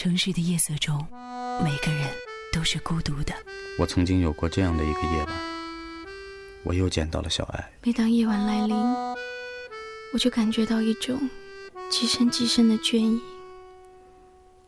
城市的夜色中，每个人都是孤独的。我曾经有过这样的一个夜晚，我又见到了小爱。每当夜晚来临，我就感觉到一种极深极深的倦意。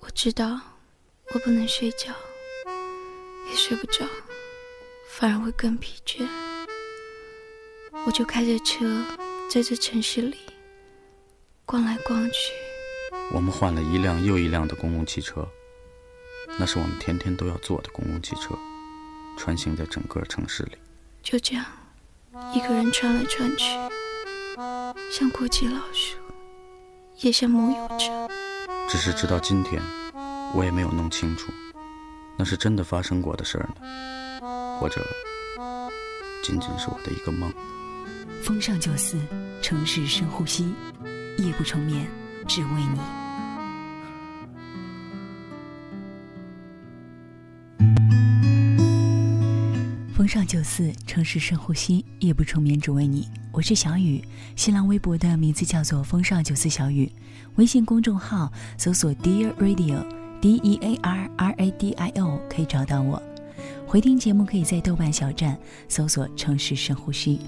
我知道我不能睡觉，也睡不着，反而会更疲倦。我就开着车在这城市里逛来逛去。我们换了一辆又一辆的公共汽车，那是我们天天都要坐的公共汽车，穿行在整个城市里。就这样，一个人穿来穿去，像过街老鼠，也像梦游者。只是直到今天，我也没有弄清楚，那是真的发生过的事儿呢，或者仅仅是我的一个梦。风尚九四，城市深呼吸，夜不成眠，只为你。风尚九四，城市深呼吸，夜不成眠，只为你。我是小雨，新浪微博的名字叫做风尚九四小雨，微信公众号搜索 Dear Radio，D E A R R A D I O 可以找到我。回听节目可以在豆瓣小站搜索城市深呼吸。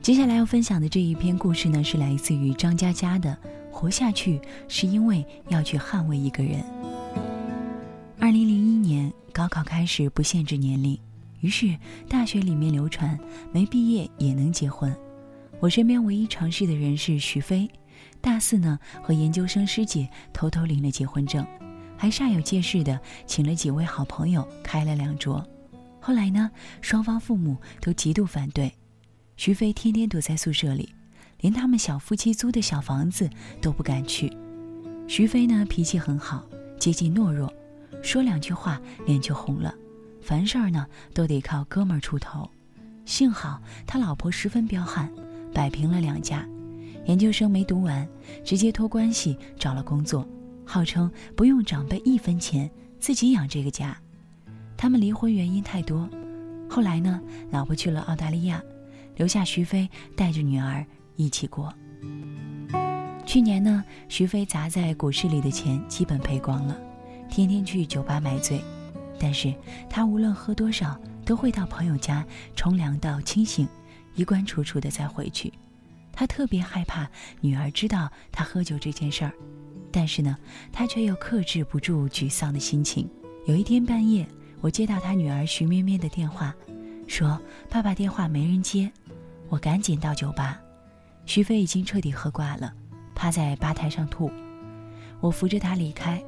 接下来要分享的这一篇故事呢，是来自于张嘉佳的《活下去是因为要去捍卫一个人》。二零零一年高考开始不限制年龄。于是，大学里面流传没毕业也能结婚。我身边唯一尝试的人是徐飞，大四呢和研究生师姐偷偷领了结婚证，还煞有介事的请了几位好朋友开了两桌。后来呢，双方父母都极度反对，徐飞天天躲在宿舍里，连他们小夫妻租的小房子都不敢去。徐飞呢脾气很好，接近懦弱，说两句话脸就红了。凡事儿呢都得靠哥们儿出头，幸好他老婆十分彪悍，摆平了两家。研究生没读完，直接托关系找了工作，号称不用长辈一分钱，自己养这个家。他们离婚原因太多，后来呢，老婆去了澳大利亚，留下徐飞带着女儿一起过。去年呢，徐飞砸在股市里的钱基本赔光了，天天去酒吧买醉。但是他无论喝多少，都会到朋友家冲凉到清醒，衣冠楚楚的再回去。他特别害怕女儿知道他喝酒这件事儿，但是呢，他却又克制不住沮丧的心情。有一天半夜，我接到他女儿徐咩咩的电话，说爸爸电话没人接，我赶紧到酒吧。徐飞已经彻底喝挂了，趴在吧台上吐，我扶着他离开。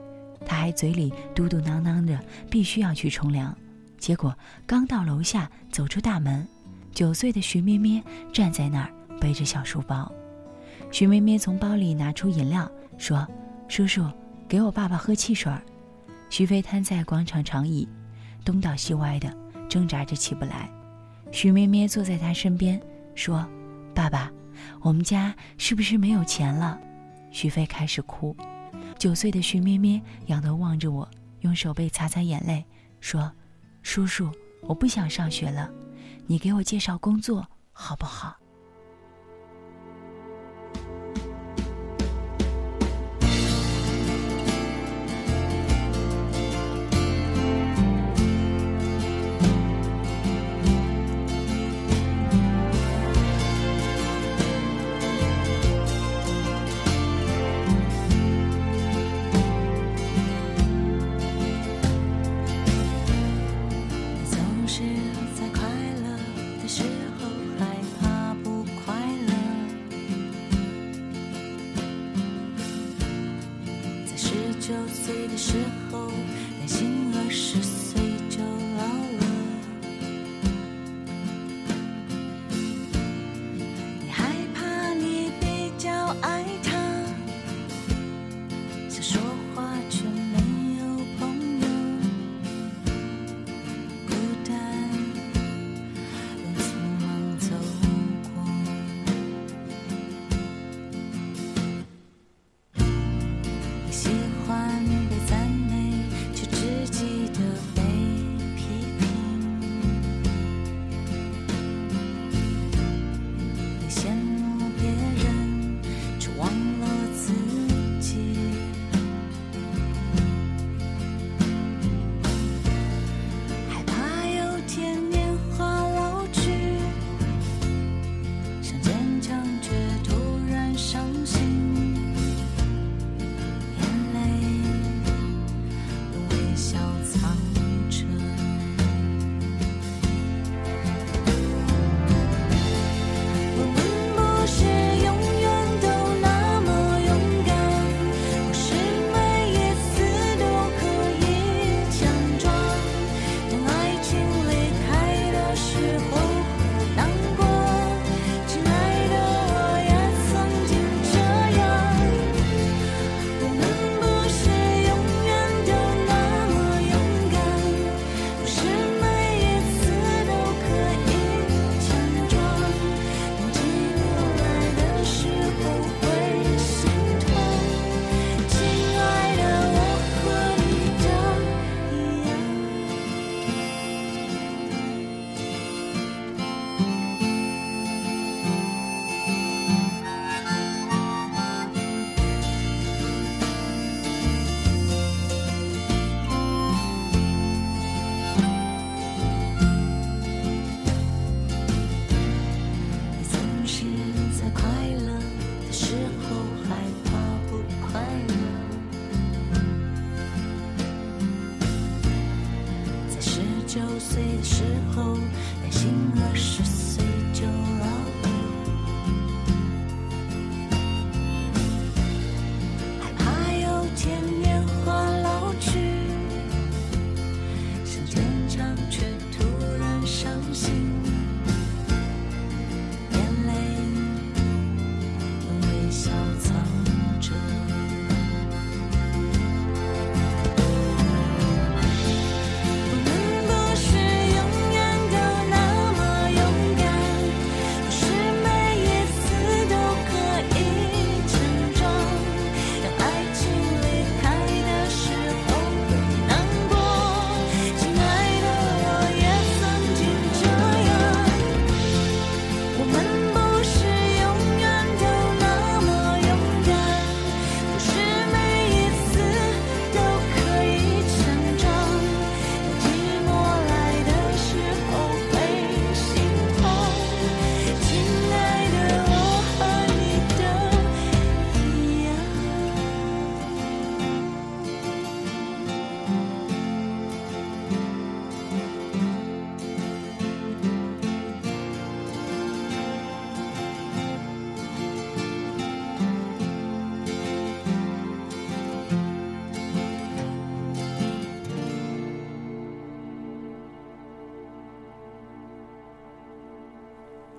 他还嘴里嘟嘟囔囔着，必须要去冲凉。结果刚到楼下，走出大门，九岁的徐咩咩站在那儿，背着小书包。徐咩咩从包里拿出饮料，说：“叔叔，给我爸爸喝汽水。”徐飞瘫在广场长椅，东倒西歪的挣扎着起不来。徐咩咩坐在他身边，说：“爸爸，我们家是不是没有钱了？”徐飞开始哭。九岁的徐咩咩仰头望着我，用手背擦擦眼泪，说：“叔叔，我不想上学了，你给我介绍工作好不好？”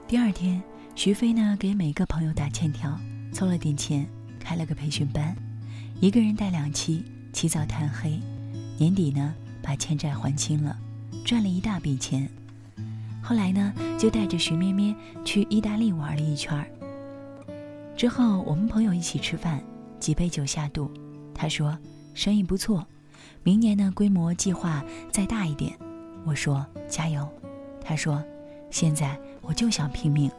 第二天，徐飞呢给每个朋友打欠条，凑了点钱，开了个培训班，一个人带两期，起早贪黑，年底呢把欠债还清了，赚了一大笔钱。后来呢，就带着徐咩咩去意大利玩了一圈儿。之后我们朋友一起吃饭，几杯酒下肚，他说生意不错，明年呢规模计划再大一点。我说加油，他说现在。我就想拼命，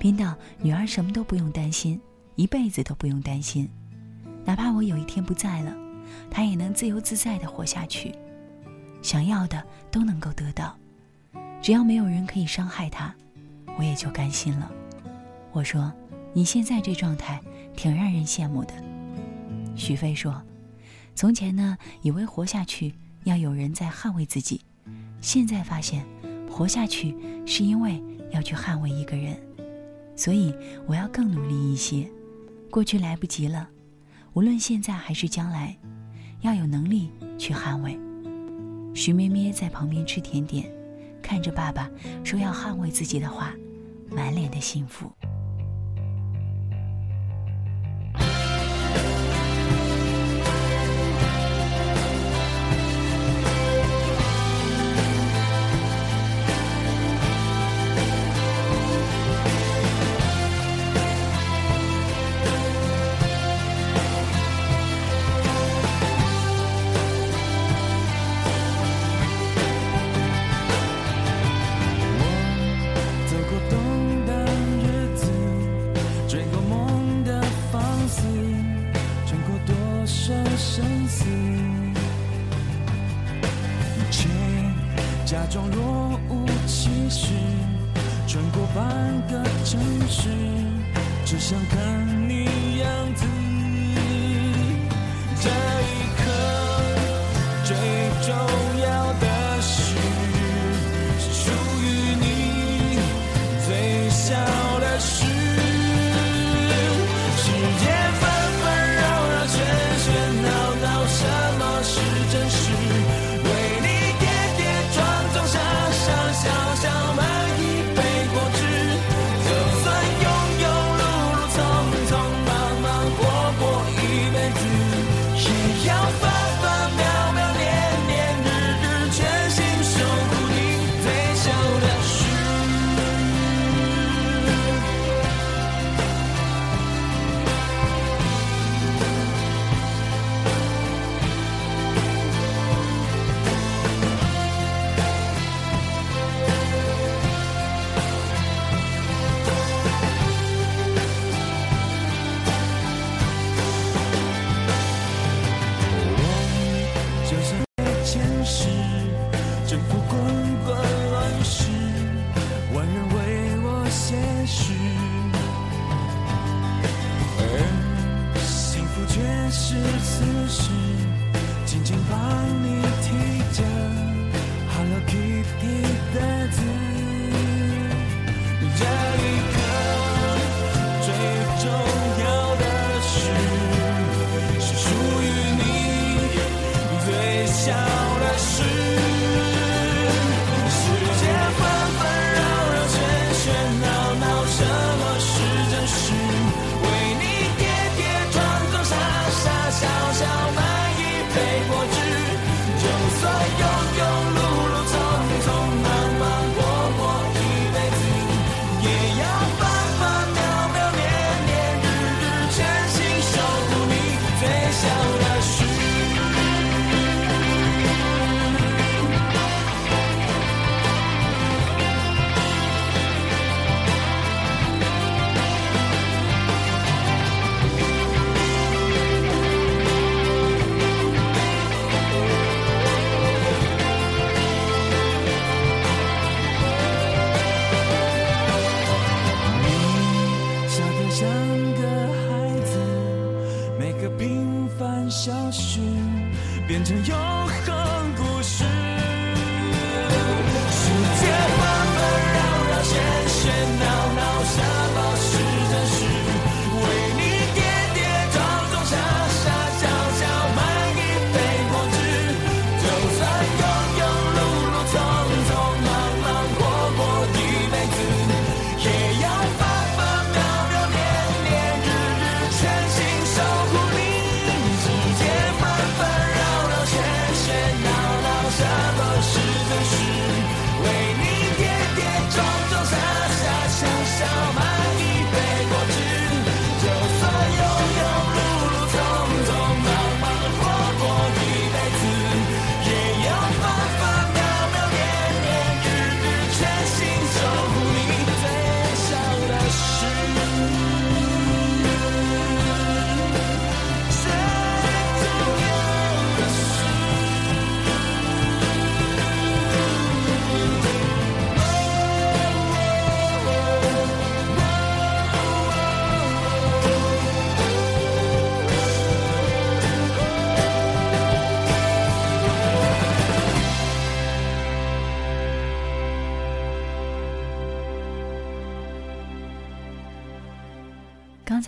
拼到女儿什么都不用担心，一辈子都不用担心，哪怕我有一天不在了，她也能自由自在的活下去，想要的都能够得到，只要没有人可以伤害她，我也就甘心了。我说：“你现在这状态挺让人羡慕的。”许飞说：“从前呢，以为活下去要有人在捍卫自己，现在发现，活下去是因为。”要去捍卫一个人，所以我要更努力一些。过去来不及了，无论现在还是将来，要有能力去捍卫。徐咩咩在旁边吃甜点，看着爸爸说要捍卫自己的话，满脸的幸福。生死，一切假装若无其事，穿过半个城市，只想看你样子。这一刻，最终。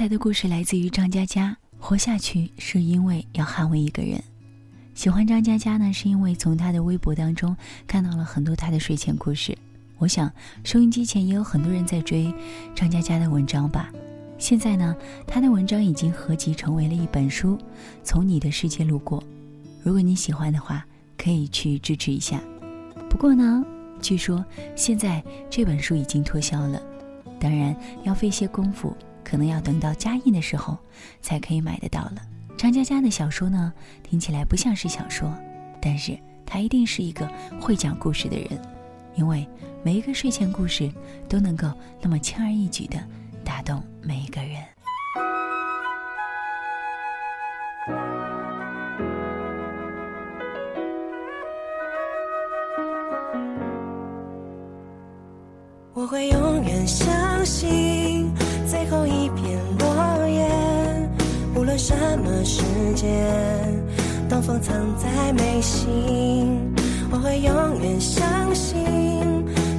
才的故事来自于张嘉佳，活下去是因为要捍卫一个人。喜欢张嘉佳呢，是因为从他的微博当中看到了很多他的睡前故事。我想收音机前也有很多人在追张嘉佳的文章吧。现在呢，他的文章已经合集成为了一本书，《从你的世界路过》。如果你喜欢的话，可以去支持一下。不过呢，据说现在这本书已经脱销了，当然要费些功夫。可能要等到加印的时候才可以买得到了。张嘉佳的小说呢，听起来不像是小说，但是他一定是一个会讲故事的人，因为每一个睡前故事都能够那么轻而易举的打动每一个人。我会永远相信。什么时间，东风藏在眉心。我会永远相信，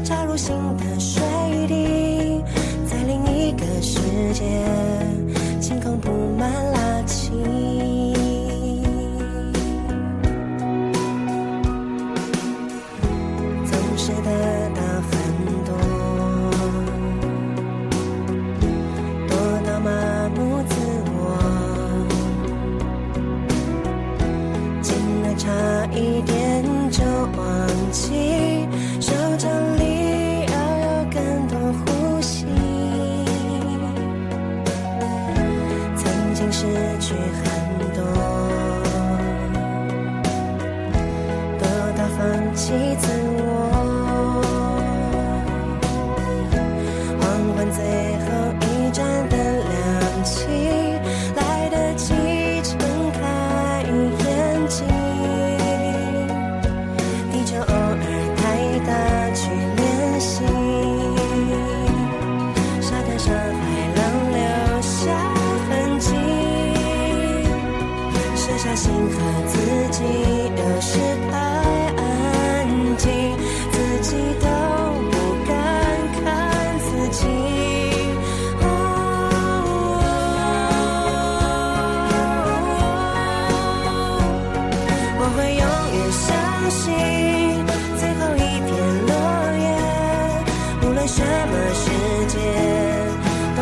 插入心的水滴，在另一个世界，晴空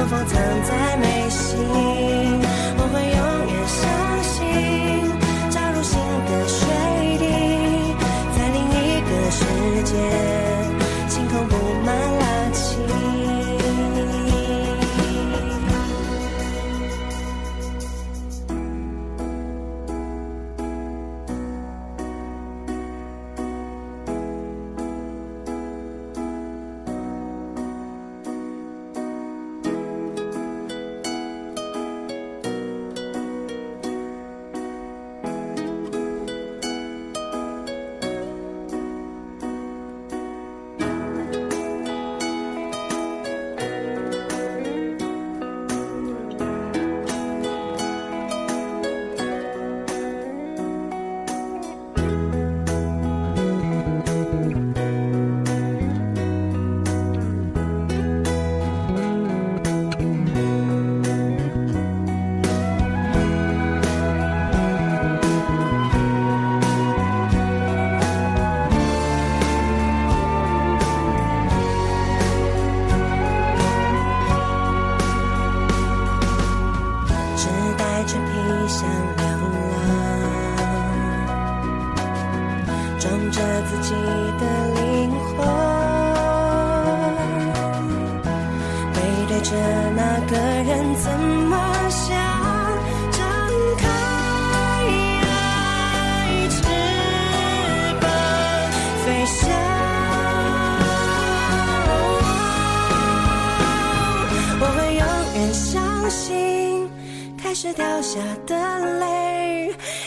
藏在眉心。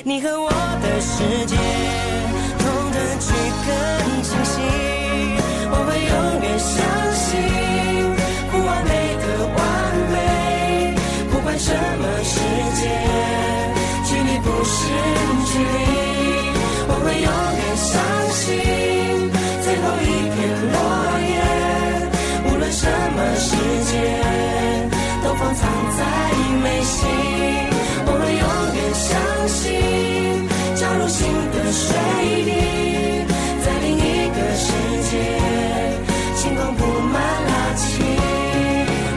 你和我的世界，痛的去更清晰。我会永远相信，不完美的完美，不管什么世界，距离不是距离。我会永远相信，最后一片落叶，无论什么世界。都放藏在眉心，心，加入新的水滴，在另一个世界，晴空布满了晴。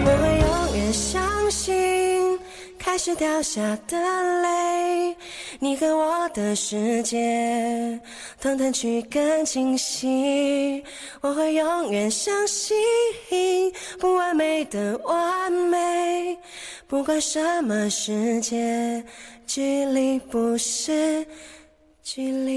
我会永远相信，开始掉下的泪，你和我的世界，腾腾去更清晰。我会永远相信，不完美的完美，不管什么世界，距离不是距离。